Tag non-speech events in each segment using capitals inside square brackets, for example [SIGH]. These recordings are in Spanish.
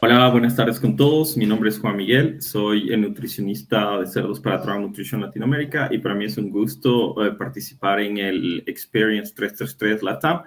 Hola, buenas tardes con todos. Mi nombre es Juan Miguel, soy el nutricionista de cerdos para Traum Nutrition Latinoamérica y para mí es un gusto eh, participar en el Experience 333 LATAM.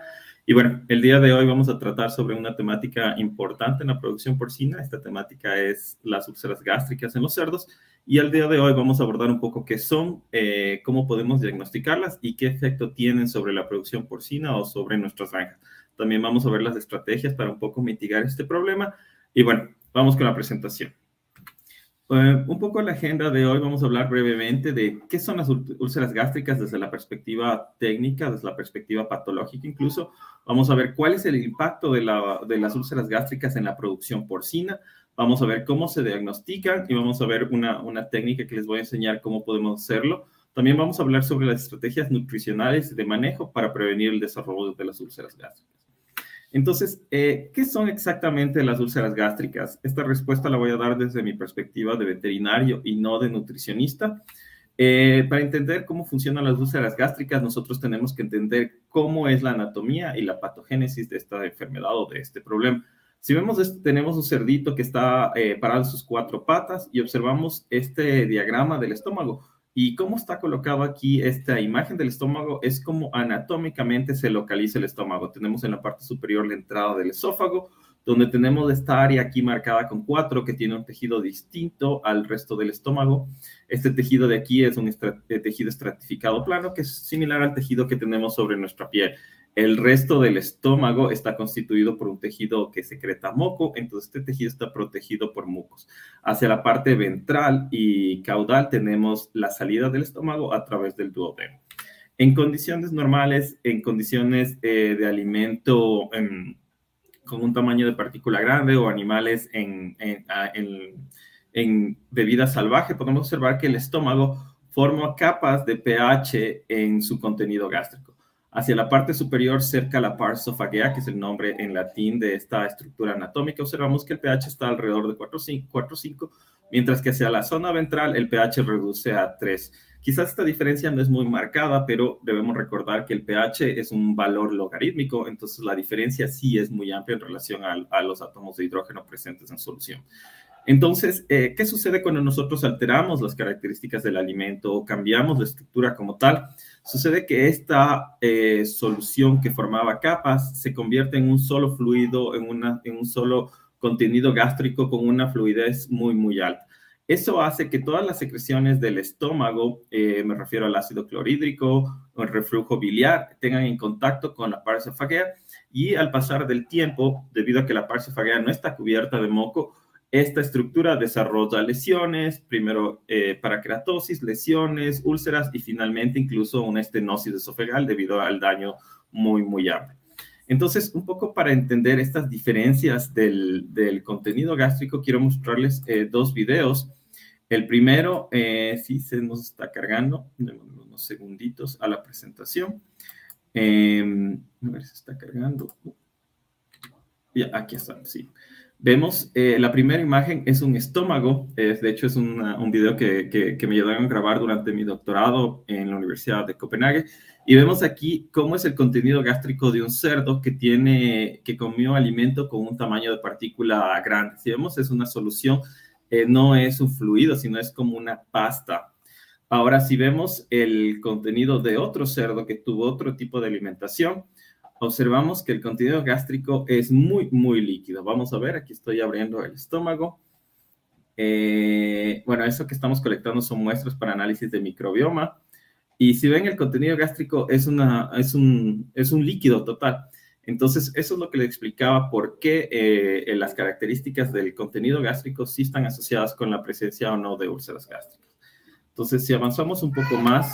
Y bueno, el día de hoy vamos a tratar sobre una temática importante en la producción porcina. Esta temática es las úlceras gástricas en los cerdos. Y el día de hoy vamos a abordar un poco qué son, eh, cómo podemos diagnosticarlas y qué efecto tienen sobre la producción porcina o sobre nuestras granjas. También vamos a ver las estrategias para un poco mitigar este problema y bueno, vamos con la presentación. Eh, un poco la agenda de hoy vamos a hablar brevemente de qué son las úlceras gástricas desde la perspectiva técnica, desde la perspectiva patológica incluso. Vamos a ver cuál es el impacto de, la, de las úlceras gástricas en la producción porcina. Vamos a ver cómo se diagnostican y vamos a ver una, una técnica que les voy a enseñar cómo podemos hacerlo. También vamos a hablar sobre las estrategias nutricionales de manejo para prevenir el desarrollo de las úlceras gástricas. Entonces, eh, ¿qué son exactamente las úlceras gástricas? Esta respuesta la voy a dar desde mi perspectiva de veterinario y no de nutricionista. Eh, para entender cómo funcionan las úlceras gástricas, nosotros tenemos que entender cómo es la anatomía y la patogénesis de esta enfermedad o de este problema. Si vemos, tenemos un cerdito que está eh, parado en sus cuatro patas y observamos este diagrama del estómago. Y cómo está colocado aquí esta imagen del estómago es como anatómicamente se localiza el estómago. Tenemos en la parte superior la entrada del esófago, donde tenemos esta área aquí marcada con cuatro que tiene un tejido distinto al resto del estómago. Este tejido de aquí es un eh, tejido estratificado plano que es similar al tejido que tenemos sobre nuestra piel. El resto del estómago está constituido por un tejido que secreta moco, entonces este tejido está protegido por mucos. Hacia la parte ventral y caudal tenemos la salida del estómago a través del duodeno. En condiciones normales, en condiciones eh, de alimento con un tamaño de partícula grande o animales en, en, de vida salvaje, podemos observar que el estómago forma capas de pH en su contenido gástrico. Hacia la parte superior, cerca a la pars esofagea, que es el nombre en latín de esta estructura anatómica, observamos que el pH está alrededor de 4,5, mientras que hacia la zona ventral el pH reduce a 3. Quizás esta diferencia no es muy marcada, pero debemos recordar que el pH es un valor logarítmico, entonces la diferencia sí es muy amplia en relación a, a los átomos de hidrógeno presentes en solución. Entonces, eh, ¿qué sucede cuando nosotros alteramos las características del alimento o cambiamos la estructura como tal? Sucede que esta eh, solución que formaba capas se convierte en un solo fluido, en, una, en un solo contenido gástrico con una fluidez muy, muy alta. Eso hace que todas las secreciones del estómago, eh, me refiero al ácido clorhídrico el reflujo biliar, tengan en contacto con la parsefagea y al pasar del tiempo, debido a que la parsefagea no está cubierta de moco, esta estructura desarrolla lesiones, primero eh, parakeratosis, lesiones, úlceras y finalmente incluso una estenosis esofegal debido al daño muy, muy amplio. Entonces, un poco para entender estas diferencias del, contenido gástrico, quiero mostrarles eh, dos videos. El primero, eh, sí se nos está cargando, unos segunditos a la presentación. Em, a ver si está cargando. Ya, aquí está, sí. Vemos, eh, la primera imagen es un estómago, de hecho es un video que, que, me ayudaron a grabar durante mi doctorado en la Universidad de Copenhague, y vemos aquí cómo es el contenido gástrico de un cerdo que tiene, que comió alimento con un tamaño de partícula grande. Si vemos, es una solución, no es un fluido, sino es como una pasta. Ahora, si vemos el contenido de otro cerdo que tuvo otro tipo de alimentación, observamos que el contenido gástrico es muy, muy líquido. Vamos a ver, aquí estoy abriendo el estómago. Eh, bueno, eso que estamos colectando son muestras para análisis de microbioma. Y si ven, el contenido gástrico es, una, es, un, es un líquido total. Entonces, eso es lo que le explicaba por qué eh, las características del contenido gástrico sí están asociadas con la presencia o no de úlceras gástricas. Entonces, si avanzamos un poco más,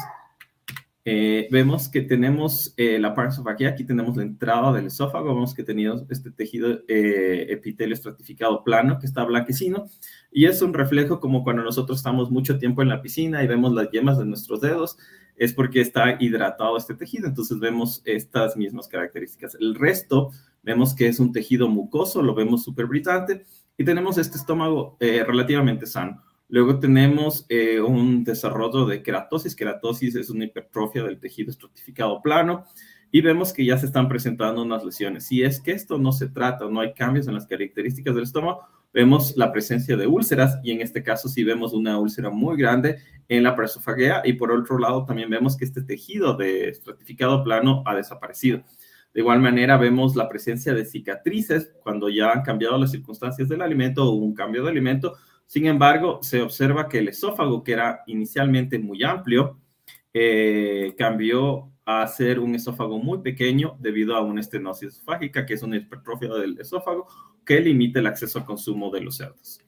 eh, vemos que tenemos eh, la parsofagia, aquí tenemos la entrada del esófago, vemos que tenemos este tejido eh, epitelio estratificado plano que está blanquecino y es un reflejo como cuando nosotros estamos mucho tiempo en la piscina y vemos las yemas de nuestros dedos, es porque está hidratado este tejido, entonces vemos estas mismas características. El resto vemos que es un tejido mucoso, lo vemos súper brillante y tenemos este estómago relativamente sano. Luego tenemos eh, un desarrollo de queratosis. Queratosis es una hipertrofia del tejido estratificado plano y vemos que ya se están presentando unas lesiones. Si es que esto no se trata, no hay cambios en las características del estómago, vemos la presencia de úlceras y en este caso sí vemos una úlcera muy grande en la presofagea y por otro lado también vemos que este tejido de estratificado plano ha desaparecido. De igual manera vemos la presencia de cicatrices cuando ya han cambiado las circunstancias del alimento o un cambio de alimento. Sin embargo, se observa que el esófago, que era inicialmente muy amplio, eh, cambió a ser un esófago muy pequeño debido a una estenosis esofágica, que es una hipertrofia del esófago que limita el acceso al consumo de los cerdos.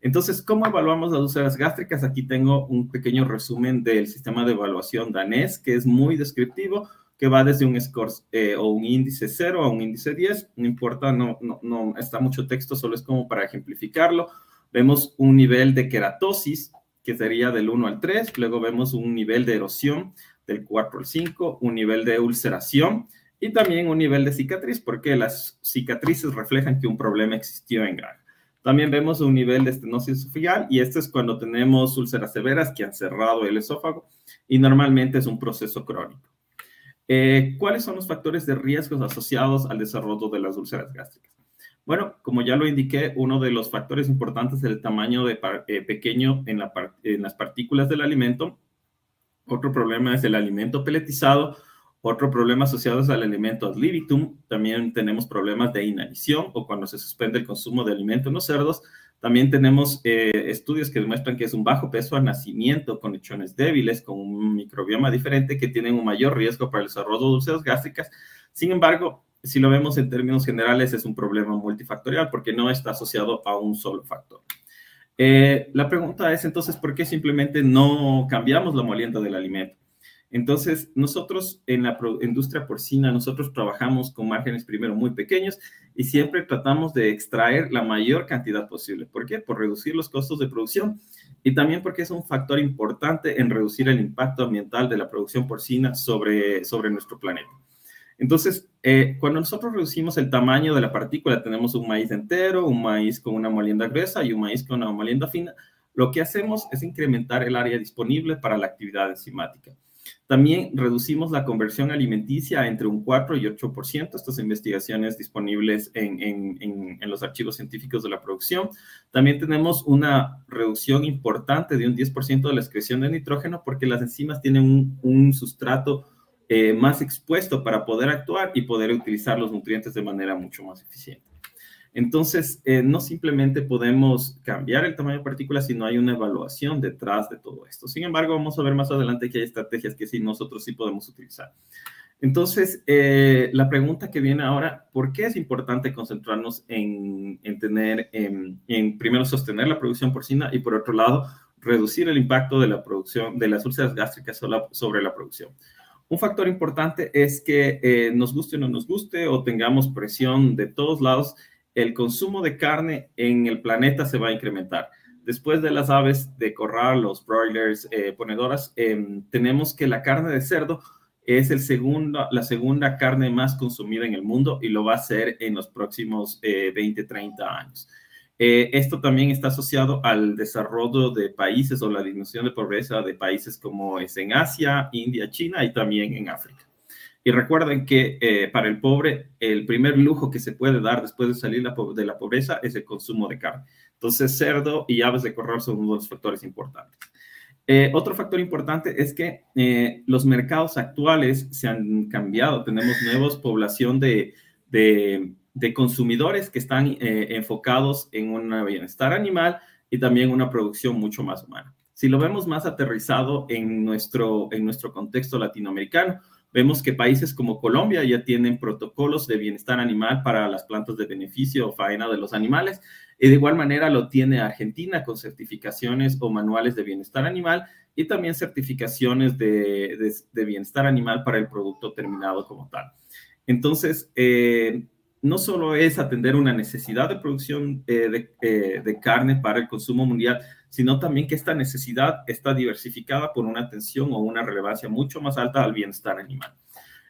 Entonces, ¿cómo evaluamos las úlceras gástricas? Aquí tengo un pequeño resumen del sistema de evaluación danés, que es muy descriptivo, que va desde un score eh, o un índice 0 a un índice 10. No importa, no, no, no está mucho texto, solo es como para ejemplificarlo. Vemos un nivel de queratosis, que sería del 1 al 3. Luego vemos un nivel de erosión del 4 al 5, un nivel de ulceración y también un nivel de cicatriz, porque las cicatrices reflejan que un problema existió en granja. También vemos un nivel de estenosis esofágica y esto es cuando tenemos úlceras severas que han cerrado el esófago y normalmente es un proceso crónico. Eh, ¿Cuáles son los factores de riesgos asociados al desarrollo de las úlceras gástricas? Bueno, como ya lo indiqué, uno de los factores importantes es el tamaño de eh, pequeño en, en las partículas del alimento otro problema es el alimento peletizado. Otro problema asociado es al alimento ad libitum. También tenemos problemas de inanición o cuando se suspende el consumo de alimento en los cerdos. También tenemos eh, estudios que demuestran que es un bajo peso al nacimiento con lechones débiles, con un microbioma diferente, que tienen un mayor riesgo para el desarrollo de úlceras gástricas. Sin embargo, si lo vemos en términos generales, es un problema multifactorial porque no está asociado a un solo factor. Eh, la pregunta es entonces, ¿por qué simplemente no cambiamos la molienda del alimento? Entonces, nosotros en la industria porcina, nosotros trabajamos con márgenes primero muy pequeños y siempre tratamos de extraer la mayor cantidad posible. ¿Por qué? Por reducir los costos de producción y también porque es un factor importante en reducir el impacto ambiental de la producción porcina sobre, sobre nuestro planeta. Entonces, eh, cuando nosotros reducimos el tamaño de la partícula, tenemos un maíz entero, un maíz con una molienda gruesa y un maíz con una molienda fina, lo que hacemos es incrementar el área disponible para la actividad enzimática. También reducimos la conversión alimenticia entre un 4 y 8%, estas investigaciones disponibles en, en, en, los archivos científicos de la producción. También tenemos una reducción importante de un 10% de la excreción de nitrógeno porque las enzimas tienen un, un sustrato eh, más expuesto para poder actuar y poder utilizar los nutrientes de manera mucho más eficiente. Entonces, eh, no simplemente podemos cambiar el tamaño de partículas, sino hay una evaluación detrás de todo esto. Sin embargo, vamos a ver más adelante que hay estrategias que sí nosotros sí podemos utilizar. Entonces, eh, la pregunta que viene ahora, ¿por qué es importante concentrarnos en, tener, en, en, primero sostener la producción porcina y por otro lado, reducir el impacto de la producción, de las úlceras gástricas sobre la producción? Un factor importante es que eh, nos guste o no nos guste o tengamos presión de todos lados, el consumo de carne en el planeta se va a incrementar. Después de las aves de corral, los broilers, eh, ponedoras, em, tenemos que la carne de cerdo es la segunda carne más consumida en el mundo y lo va a ser en los próximos 20, eh, 30 años. Eh, esto también está asociado al desarrollo de países o la disminución de pobreza de países como es en Asia, India, China y también en África. Y recuerden que eh, para el pobre, el primer lujo que se puede dar después de salir de la pobreza es el consumo de carne. Entonces, cerdo y aves de corral son uno de los factores importantes. Eh, otro factor importante es que los mercados actuales se han cambiado. Tenemos nuevos población de, de de consumidores que están eh, enfocados en un bienestar animal y también una producción mucho más humana. Si lo vemos más aterrizado en nuestro, en nuestro contexto latinoamericano, vemos que países como Colombia ya tienen protocolos de bienestar animal para las plantas de beneficio o faena de los animales. Y de igual manera lo tiene Argentina con certificaciones o manuales de bienestar animal y también certificaciones de, de, bienestar animal para el producto terminado como tal. Entonces, eh, no solo es atender una necesidad de producción eh, eh, de, carne para el consumo mundial, sino también que esta necesidad está diversificada por una atención o una relevancia mucho más alta al bienestar animal.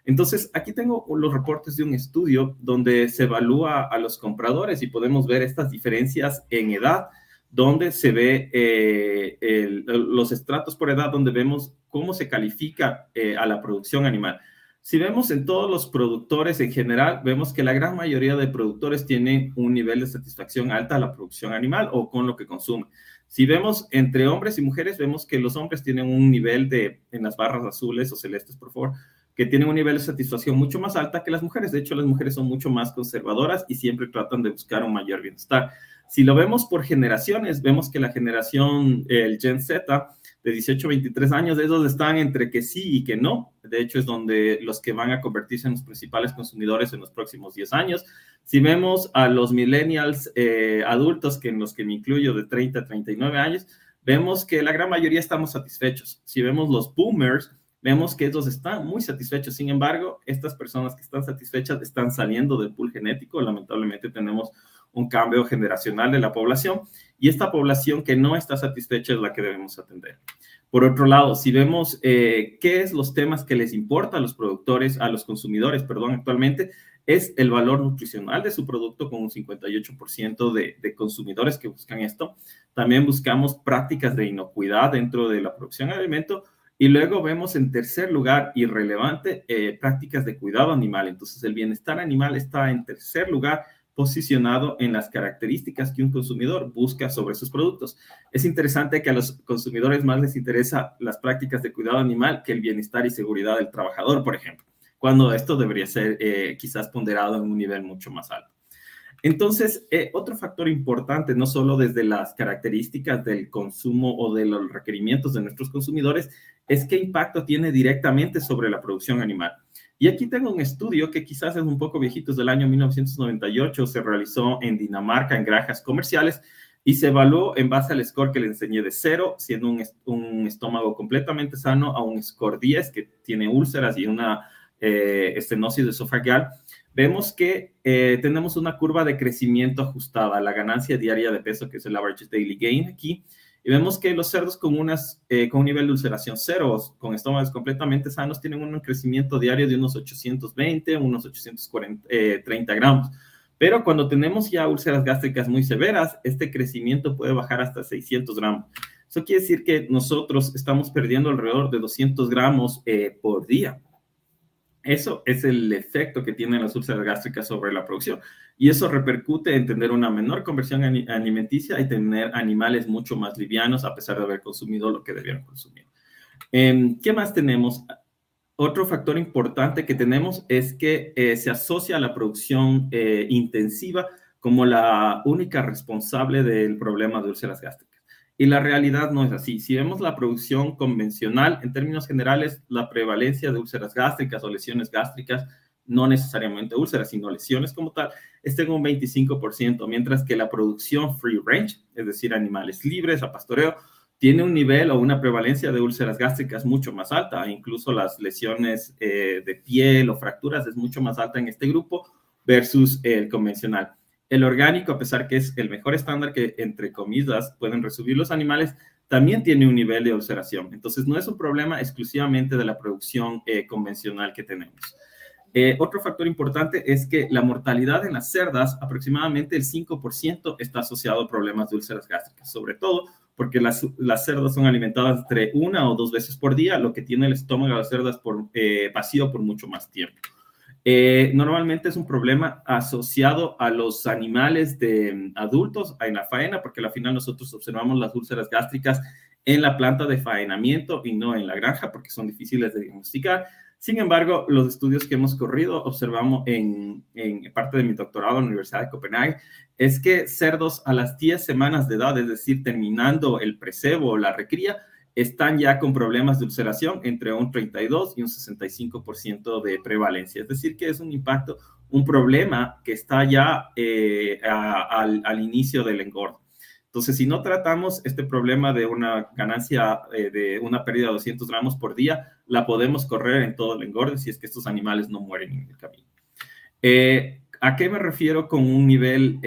Entonces, aquí tengo los reportes de un estudio donde se evalúa a los compradores y podemos ver estas diferencias en edad, donde se ve eh, los estratos por edad, donde vemos cómo se califica a la producción animal. Si vemos en todos los productores en general, vemos que la gran mayoría de productores tienen un nivel de satisfacción alta a la producción animal o con lo que consumen. Si vemos entre hombres y mujeres, vemos que los hombres tienen un nivel de, en las barras azules o celestes, por favor, que tienen un nivel de satisfacción mucho más alta que las mujeres. De hecho, las mujeres son mucho más conservadoras y siempre tratan de buscar un mayor bienestar. Si lo vemos por generaciones, vemos que la generación, el Gen Z, de 18 a 23 años, esos están entre que sí y que no. De hecho, es donde los que van a convertirse en los principales consumidores en los próximos 10 años. Si vemos a los millennials eh, adultos, que en los que me incluyo de 30 a 39 años, vemos que la gran mayoría estamos satisfechos. Si vemos los boomers, vemos que ellos están muy satisfechos. Sin embargo, estas personas que están satisfechas están saliendo del pool genético. Lamentablemente tenemos un cambio generacional de la población y esta población que no está satisfecha es la que debemos atender. Por otro lado, si vemos eh, qué es los temas que les importa a los productores, a los consumidores, perdón, actualmente, es el valor nutricional de su producto con un 58% de, consumidores que buscan esto. También buscamos prácticas de inocuidad dentro de la producción de alimento y luego vemos en tercer lugar, irrelevante, eh, prácticas de cuidado animal. Entonces, el bienestar animal está en tercer lugar posicionado en las características que un consumidor busca sobre sus productos. Es interesante que a los consumidores más les interesa las prácticas de cuidado animal que el bienestar y seguridad del trabajador, por ejemplo, cuando esto debería ser eh, quizás ponderado en un nivel mucho más alto. Entonces, eh, otro factor importante, no solo desde las características del consumo o de los requerimientos de nuestros consumidores, es qué impacto tiene directamente sobre la producción animal. Y aquí tengo un estudio que quizás es un poco viejito, es del año 1998, se realizó en Dinamarca en granjas comerciales y se evaluó en base al score que le enseñé de cero, siendo un, estómago completamente sano, a un score 10 que tiene úlceras y una eh, estenosis esofagial. Vemos que eh, tenemos una curva de crecimiento ajustada, la ganancia diaria de peso, que es el average daily gain aquí, y vemos que los cerdos con, unas, eh, con un nivel de ulceración cero, con estómagos completamente sanos, tienen un crecimiento diario de unos 820, unos 830 eh, gramos. Pero cuando tenemos ya úlceras gástricas muy severas, este crecimiento puede bajar hasta 600 gramos. Eso quiere decir que nosotros estamos perdiendo alrededor de 200 gramos eh, por día. Eso es el efecto que tienen las úlceras gástricas sobre la producción. Y eso repercute en tener una menor conversión alimenticia y tener animales mucho más livianos a pesar de haber consumido lo que debieron consumir. Em, ¿Qué más tenemos? Otro factor importante que tenemos es que eh, se asocia a la producción eh, intensiva como la única responsable del problema de úlceras gástricas. Y la realidad no es así. Si vemos la producción convencional, en términos generales, la prevalencia de úlceras gástricas o lesiones gástricas, no necesariamente úlceras, sino lesiones como tal, está en un 25%, mientras que la producción free range, es decir, animales libres a pastoreo, tiene un nivel o una prevalencia de úlceras gástricas mucho más alta. Incluso las lesiones eh, de piel o fracturas es mucho más alta en este grupo versus el convencional. El orgánico, a pesar que es el mejor estándar que, entre comillas, pueden recibir los animales, también tiene un nivel de ulceración. Entonces, no es un problema exclusivamente de la producción eh, convencional que tenemos. Eh, otro factor importante es que la mortalidad en las cerdas, aproximadamente el 5%, está asociado a problemas de úlceras gástricas, sobre todo porque las, las, cerdas son alimentadas entre una o dos veces por día, lo que tiene el estómago de las cerdas eh, vacío por mucho más tiempo. Eh, normalmente es un problema asociado a los animales de mm, adultos en la faena, porque al final nosotros observamos las úlceras gástricas en la planta de faenamiento y no en la granja, porque son difíciles de diagnosticar. Sin embargo, los estudios que hemos corrido, observamos en, en parte de mi doctorado en la Universidad de Copenhague, es que cerdos a las 10 semanas de edad, es decir, terminando el precebo o la recría, están ya con problemas de ulceración entre un 32 y un 65% de prevalencia. Es decir, que es un impacto, un problema que está ya eh, al, inicio del engordo. Entonces, si no tratamos este problema de una ganancia, eh, de una pérdida de 200 gramos por día, la podemos correr en todo el engorde si es que estos animales no mueren en el camino. Eh, ¿A qué me refiero con un nivel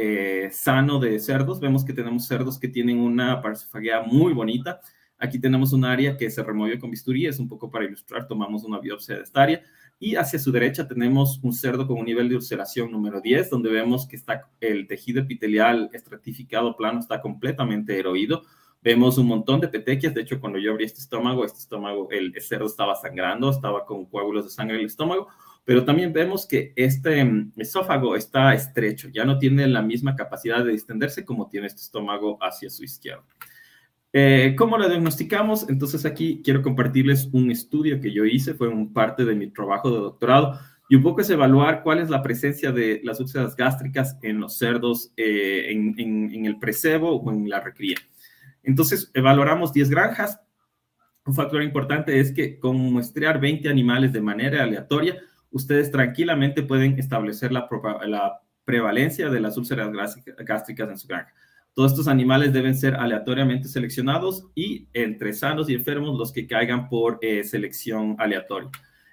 sano de cerdos? Vemos que tenemos cerdos que tienen una parsofagia muy bonita, Aquí tenemos un área que se removió con bisturí, es un poco para ilustrar, tomamos una biopsia de esta área. Y hacia su derecha tenemos un cerdo con un nivel de ulceración número 10, donde vemos que está el tejido epitelial estratificado plano está completamente eroído, Vemos un montón de petequias. De hecho, cuando yo abrí este estómago, este estómago, el cerdo estaba sangrando, estaba con coágulos de sangre en el estómago. Pero también vemos que este mm, esófago está estrecho, ya no tiene la misma capacidad de distenderse como tiene este estómago hacia su izquierda. Eh, ¿Cómo lo diagnosticamos? Entonces aquí quiero compartirles un estudio que yo hice, fue un parte de mi trabajo de doctorado, y un poco es evaluar cuál es la presencia de las úlceras gástricas en los cerdos eh, en, el precebo o en la recría. Entonces, evaluamos 10 granjas. Un factor importante es que con muestrear 20 animales de manera aleatoria, ustedes tranquilamente pueden establecer la, la prevalencia de las úlceras gástricas en su granja. Todos estos animales deben ser aleatoriamente seleccionados y entre sanos y enfermos los que caigan por eh, selección aleatoria.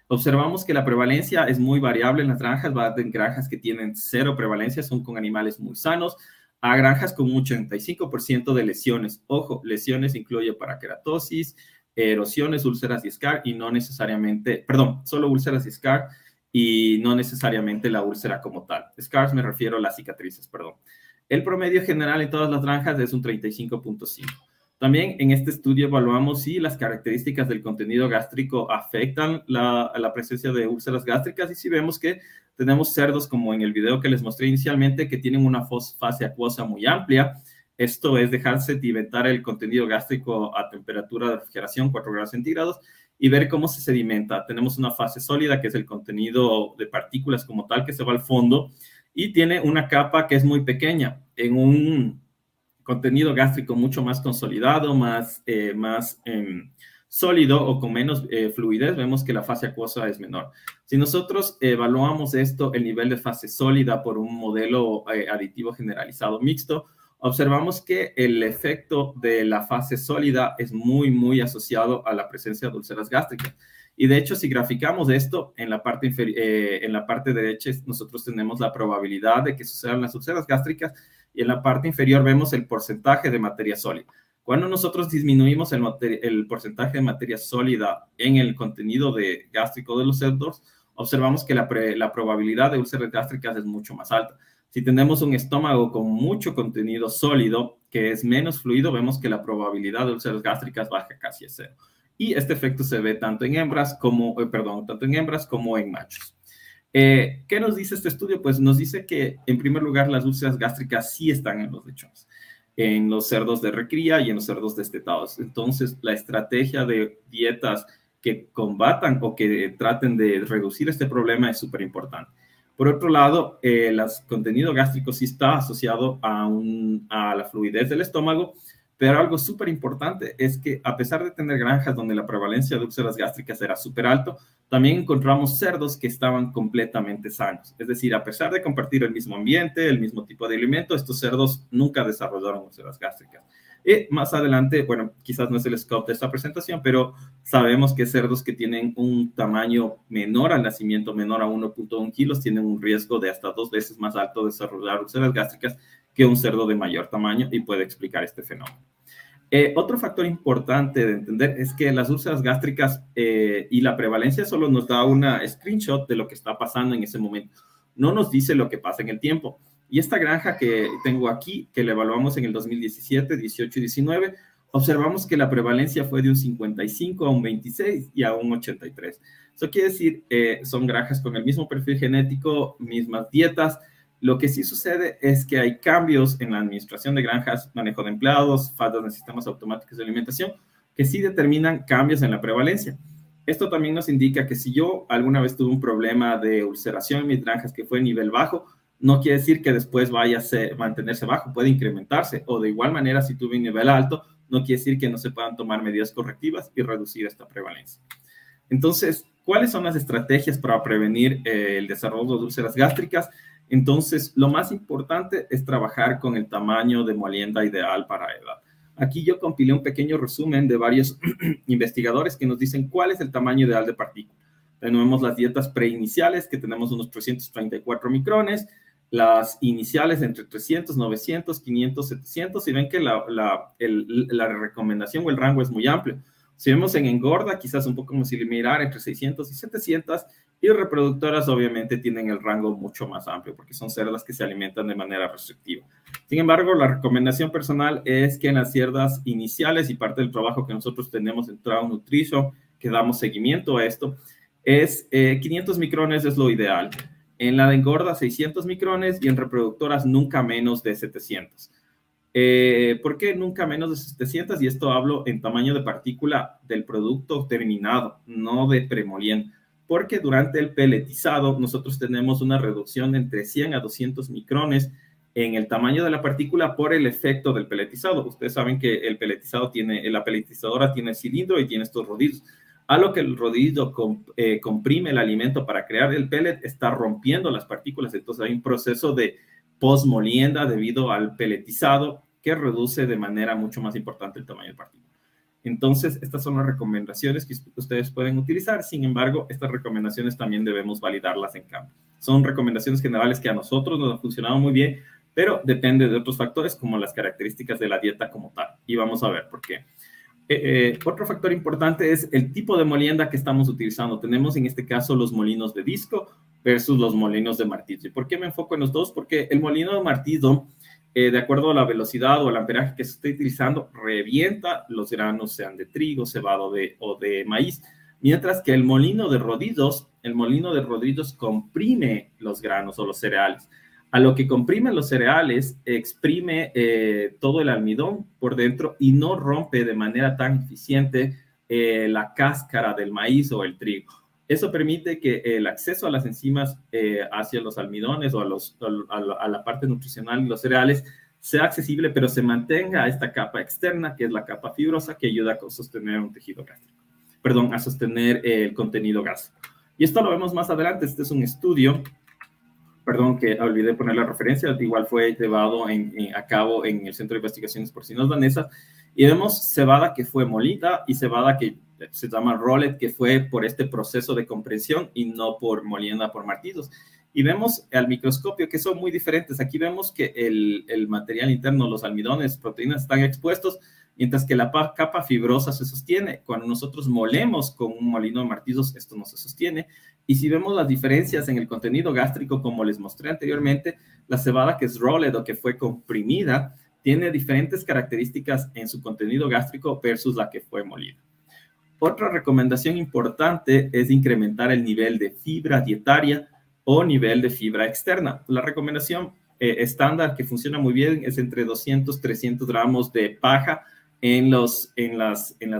Observamos que la prevalencia es muy variable en las granjas, va de granjas que tienen cero prevalencia, son con animales muy sanos, a granjas con un 85% de lesiones. Ojo, lesiones incluye paraqueratosis, erosiones, úlceras y scar, y no necesariamente, perdón, solo úlceras y scar, y no necesariamente la úlcera como tal. Scars me refiero a las cicatrices, perdón. El promedio general en todas las granjas es un 35.5. También en este estudio evaluamos si las características del contenido gástrico afectan la, la presencia de úlceras gástricas y si vemos que tenemos cerdos como en el video que les mostré inicialmente que tienen una fase acuosa muy amplia. Esto es dejarse sedimentar el contenido gástrico a temperatura de refrigeración 4 grados centígrados y ver cómo se sedimenta. Tenemos una fase sólida que es el contenido de partículas como tal que se va al fondo y tiene una capa que es muy pequeña en un contenido gástrico mucho más consolidado, más, eh, más em, sólido o con menos eh, fluidez, vemos que la fase acuosa es menor. Si nosotros evaluamos esto, el nivel de fase sólida por un modelo eh, aditivo generalizado mixto, observamos que el efecto de la fase sólida es muy, muy asociado a la presencia de úlceras gástricas. Y de hecho, si graficamos esto en la parte, eh, en la parte derecha, nosotros tenemos la probabilidad de que sucedan las úlceras gástricas y en la parte inferior vemos el porcentaje de materia sólida. Cuando nosotros disminuimos el, el porcentaje de materia sólida en el contenido de gástrico de los cerdos, observamos que la, la probabilidad de úlceras gástricas es mucho más alta. Si tenemos un estómago con mucho contenido sólido, que es menos fluido, vemos que la probabilidad de úlceras gástricas baja casi a cero y este efecto se ve tanto en hembras como, eh, perdón, tanto en hembras como en machos. Eh, ¿Qué nos dice este estudio? Pues nos dice que, en primer lugar, las úlceras gástricas sí están en los lechones, en los cerdos de recría y en los cerdos destetados. Entonces, la estrategia de dietas que combatan o que traten de reducir este problema es súper importante. Por otro lado, el contenido gástrico sí está asociado a, un, a la fluidez del estómago, pero algo súper importante es que a pesar de tener granjas donde la prevalencia de úlceras gástricas era súper alto, también encontramos cerdos que estaban completamente sanos. Es decir, a pesar de compartir el mismo ambiente, el mismo tipo de alimento, estos cerdos nunca desarrollaron úlceras gástricas. Y más adelante, bueno, quizás no es el scope de esta presentación, pero sabemos que cerdos que tienen un tamaño menor al nacimiento, menor a 1.1 kilos, tienen un riesgo de hasta dos veces más alto de desarrollar úlceras gástricas que un cerdo de mayor tamaño y puede explicar este fenómeno. Eh, otro factor importante de entender es que las úlceras gástricas eh, y la prevalencia solo nos da una screenshot de lo que está pasando en ese momento. No nos dice lo que pasa en el tiempo. Y esta granja que tengo aquí, que la evaluamos en el 2017, 18 y 19, observamos que la prevalencia fue de un 55 a un 26 y a un 83. Eso quiere decir, eh, son granjas con el mismo perfil genético, mismas dietas, lo que sí sucede es que hay cambios en la administración de granjas, manejo de empleados, faltas de sistemas automáticos de alimentación, que sí determinan cambios en la prevalencia. Esto también nos indica que si yo alguna vez tuve un problema de ulceración en mis granjas que fue nivel bajo, no quiere decir que después vaya a mantenerse bajo, puede incrementarse. O de igual manera, si tuve un nivel alto, no quiere decir que no se puedan tomar medidas correctivas y reducir esta prevalencia. Entonces, ¿cuáles son las estrategias para prevenir eh, el desarrollo de úlceras gástricas? Entonces, lo más importante es trabajar con el tamaño de molienda ideal para edad. Aquí yo compilé un pequeño resumen de varios [CLEARS THROAT] investigadores que nos dicen cuál es el tamaño ideal de partícula. Tenemos las dietas preiniciales, que tenemos unos 334 micrones, las iniciales entre 300, 900, 500, 700, y ven que la, la recomendación o el rango es muy amplio. Si vemos en engorda, quizás un poco como similar entre 600 y 700, y reproductoras obviamente tienen el rango mucho más amplio porque son cerdas que se alimentan de manera restrictiva. Sin embargo, la recomendación personal es que en las cerdas iniciales y parte del trabajo que nosotros tenemos en Traum Nutrition, que damos seguimiento a esto, es 500 eh, micrones es lo ideal. En la de engorda 600 micrones y en reproductoras nunca menos de 700. Eh, ¿Por qué nunca menos de 700? Y esto hablo en tamaño de partícula del producto terminado, no de premoliendo porque durante el peletizado nosotros tenemos una reducción entre 100 a 200 micrones en el tamaño de la partícula por el efecto del peletizado. Ustedes saben que el peletizado tiene, la peletizadora tiene cilindro y tiene estos rodillos. A lo que el rodillo eh, comprime el alimento para crear el pellet, está rompiendo las partículas. Entonces hay un proceso de posmolienda debido al peletizado que reduce de manera mucho más importante el tamaño de partícula. Entonces, estas son las recomendaciones que ustedes pueden utilizar. Sin embargo, estas recomendaciones también debemos validarlas en campo. Son recomendaciones generales que a nosotros nos han funcionado muy bien, pero depende de otros factores como las características de la dieta como tal. Y vamos a ver por qué. Eh, eh, otro factor importante es el tipo de molienda que estamos utilizando. Tenemos en este caso los molinos de disco versus los molinos de martillo. ¿Y por qué me enfoco en los dos? Porque el molino de martillo eh, de acuerdo a la velocidad o el amperaje que se esté utilizando, revienta los granos, sean de trigo, cebado o de maíz, mientras que el molino de rodillos, el molino de rodillos comprime los granos o los cereales. A lo que comprime los cereales, exprime eh, todo el almidón por dentro y no rompe de manera tan eficiente eh, la cáscara del maíz o el trigo. Eso permite que el acceso a las enzimas eh, hacia los almidones o a, los, a, la, parte nutricional y los cereales sea accesible, pero se mantenga esta capa externa, que es la capa fibrosa, que ayuda a sostener un tejido gástrico. Perdón, a sostener el contenido gástrico. Y esto lo vemos más adelante. Este es un estudio, perdón que olvidé poner la referencia, igual fue llevado a cabo en el Centro de Investigaciones Porcinos Danesa, y vemos cebada que fue molida y cebada que se llama rollet, que fue por este proceso de compresión y no por molienda por martillos. Y vemos al microscopio que son muy diferentes. Aquí vemos que el, material interno, los almidones, proteínas están expuestos, mientras que la capa fibrosa se sostiene. Cuando nosotros molemos con un molino de martillos, esto no se sostiene. Y si vemos las diferencias en el contenido gástrico, como les mostré anteriormente, la cebada que es rolled o que fue comprimida, tiene diferentes características en su contenido gástrico versus la que fue molida. Otra recomendación importante es incrementar el nivel de fibra dietaria o nivel de fibra externa. La recomendación eh, estándar que funciona muy bien es entre 200 300 gramos de paja en, las,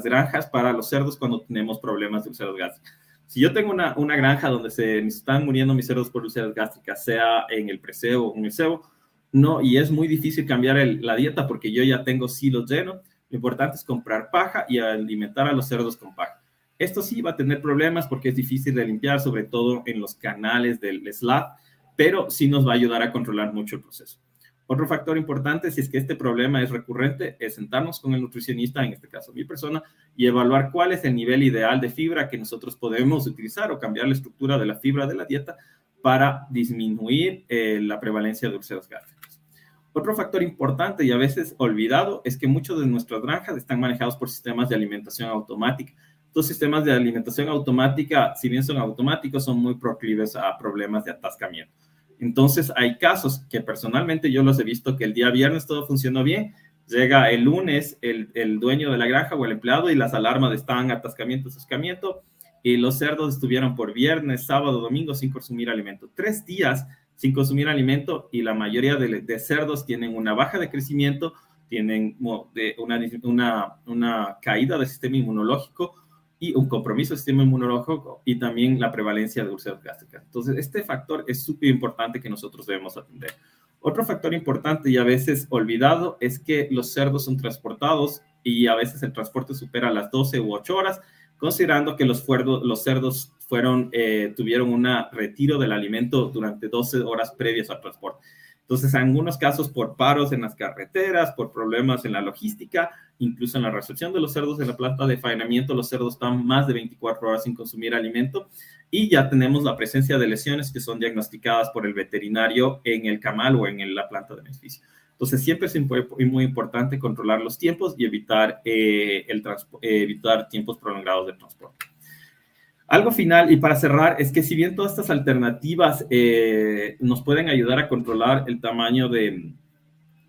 granjas para los cerdos cuando tenemos problemas de úlceras gástricas. Si yo tengo una, una granja donde se están muriendo mis cerdos por úlceras gástricas, sea en el preseo o en el cebo, no, y es muy difícil cambiar la dieta porque yo ya tengo silos llenos, lo importante es comprar paja y alimentar a los cerdos con paja. Esto sí va a tener problemas porque es difícil de limpiar, sobre todo en los canales del slab, pero sí nos va a ayudar a controlar mucho el proceso. Otro factor importante, si es que este problema es recurrente, es sentarnos con el nutricionista, en este caso mi persona, y evaluar cuál es el nivel ideal de fibra que nosotros podemos utilizar o cambiar la estructura de la fibra de la dieta para disminuir eh, la prevalencia de úlceras gástricas. Otro factor importante y a veces olvidado es que muchos de nuestras granjas están manejados por sistemas de alimentación automática. Estos sistemas de alimentación automática, si bien son automáticos, son muy proclives a problemas de atascamiento. Entonces, hay casos que personalmente yo los he visto que el día viernes todo funcionó bien, llega el lunes el, el dueño de la granja o el empleado y las alarmas están atascamiento, atascamiento, y los cerdos estuvieron por viernes, sábado, domingo sin consumir alimento. Tres días sin consumir alimento y la mayoría de, cerdos tienen una baja de crecimiento, tienen una, una, caída del sistema inmunológico y un compromiso del sistema inmunológico y también la prevalencia de úlceras gástricas. Entonces, este factor es súper importante que nosotros debemos atender. Otro factor importante y a veces olvidado es que los cerdos son transportados y a veces el transporte supera las 12 u 8 horas, considerando que los, los cerdos fueron, eh, tuvieron un retiro del alimento durante 12 horas previas al transporte. Entonces, en algunos casos por paros en las carreteras, por problemas en la logística, incluso en la recepción de los cerdos en la planta de faenamiento, los cerdos están más de 24 horas sin consumir alimento y ya tenemos la presencia de lesiones que son diagnosticadas por el veterinario en el camal o en la planta de beneficio. Entonces, siempre es muy importante controlar los tiempos y evitar, eh, el evitar tiempos prolongados de transporte. Algo final y para cerrar es que si bien todas estas alternativas nos pueden ayudar a controlar el tamaño de,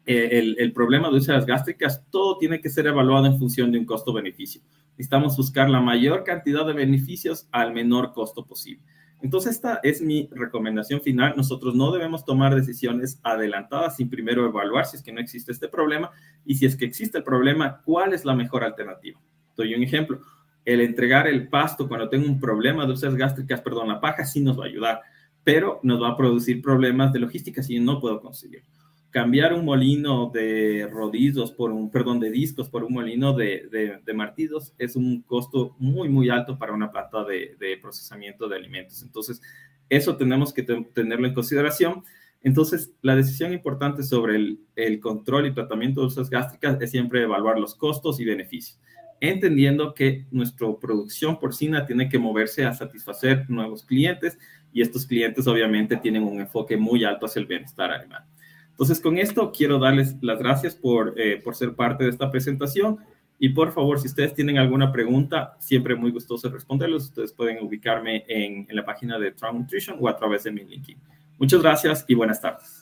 el, el, problema de úlceras gástricas, todo tiene que ser evaluado en función de un costo-beneficio. Necesitamos buscar la mayor cantidad de beneficios al menor costo posible. Entonces, esta es mi recomendación final. Nosotros no debemos tomar decisiones adelantadas sin primero evaluar si es que no existe este problema y si es que existe el problema, cuál es la mejor alternativa. Doy un ejemplo. El entregar el pasto cuando tengo un problema de úlceras gástricas, perdón, la paja sí nos va a ayudar, pero nos va a producir problemas de logística si no puedo conseguir cambiar un molino de rodillos por un, perdón, de discos por un molino de, de, martillos es un costo muy, muy alto para una planta de, de procesamiento de alimentos. Entonces, eso tenemos que tenerlo en consideración. Entonces, la decisión importante sobre el, el control y tratamiento de úlceras gástricas es siempre evaluar los costos y beneficios, entendiendo que nuestra producción porcina tiene que moverse a satisfacer nuevos clientes y estos clientes obviamente tienen un enfoque muy alto hacia el bienestar animal. Entonces, con esto quiero darles las gracias por, eh, por ser parte de esta presentación. Y por favor, si ustedes tienen alguna pregunta, siempre muy gustoso responderlos. Ustedes pueden ubicarme en, en la página de Traum Nutrition o a través de mi LinkedIn. Muchas gracias y buenas tardes.